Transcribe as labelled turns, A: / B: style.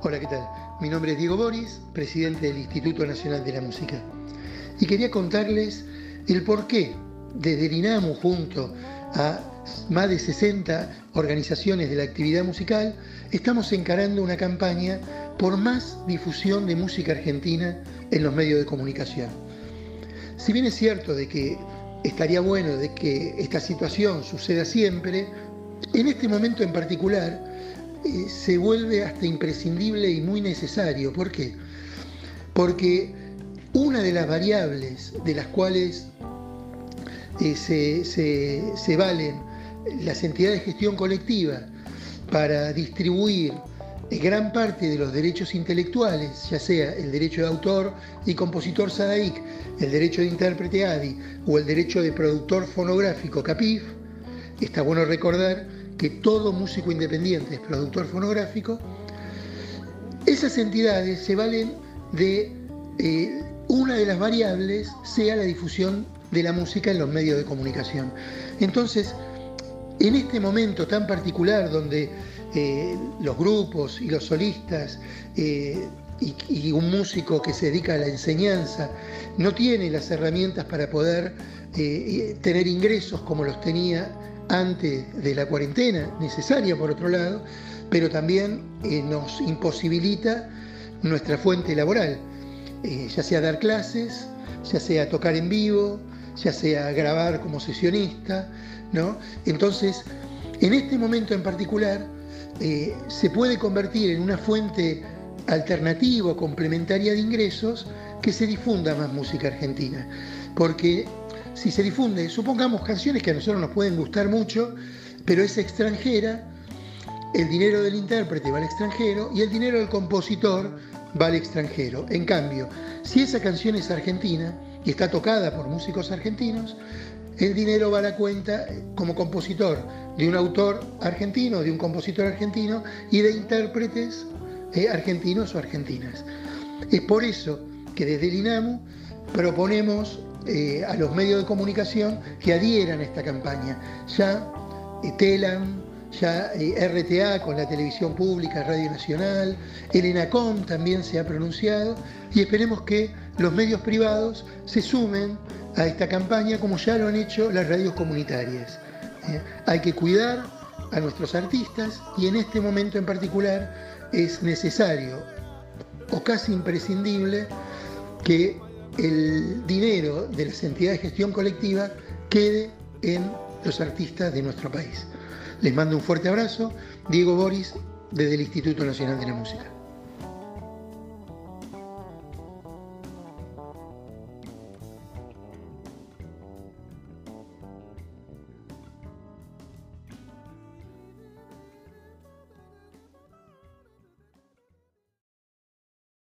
A: Hola, ¿qué tal? Mi nombre es Diego Boris, presidente del Instituto Nacional de la Música. Y quería contarles el porqué desde el INAMU junto a más de 60 organizaciones de la actividad musical, estamos encarando una campaña por más difusión de música argentina en los medios de comunicación. Si bien es cierto de que estaría bueno de que esta situación suceda siempre, en este momento en particular eh, se vuelve hasta imprescindible y muy necesario. ¿Por qué? Porque una de las variables de las cuales eh, se, valen las entidades de gestión colectiva para distribuir eh, gran parte de los derechos intelectuales, ya sea el derecho de autor y compositor SADAIC, el derecho de intérprete ADI o el derecho de productor fonográfico CAPIF, está bueno recordar que todo músico independiente es productor fonográfico, esas entidades se valen de eh, una de las variables sea la difusión de la música en los medios de comunicación. Entonces, en este momento tan particular donde eh, los grupos y los solistas eh, y, un músico que se dedica a la enseñanza no tiene las herramientas para poder tener ingresos como los tenía antes de la cuarentena, necesaria por otro lado, pero también eh, nos imposibilita nuestra fuente laboral, eh, ya sea dar clases, ya sea tocar en vivo, ya sea grabar como sesionista, ¿no? Entonces, en este momento en particular, eh, se puede convertir en una fuente alternativa o complementaria de ingresos que se difunda más música argentina, porque si se difunde, supongamos canciones que a nosotros nos pueden gustar mucho, pero es extranjera, el dinero del intérprete va al extranjero y el dinero del compositor va al extranjero. En cambio, si esa canción es argentina y está tocada por músicos argentinos, el dinero va a la cuenta como compositor de un autor argentino, de un compositor argentino y de intérpretes eh, argentinos o argentinas. Es por eso que desde el INAMU proponemos eh, a los medios de comunicación que adhieran a esta campaña. Ya eh, TELAM, ya eh, RTA con la televisión pública, Radio Nacional, el ENACOM también se ha pronunciado y esperemos que los medios privados se sumen a esta campaña como ya lo han hecho las radios comunitarias. hay que cuidar a nuestros artistas y en este momento en particular es necesario o casi imprescindible que el dinero de las entidades de gestión colectiva quede en los artistas de nuestro país. Les mando un fuerte abrazo, Diego Boris, desde el Instituto Nacional de la Música.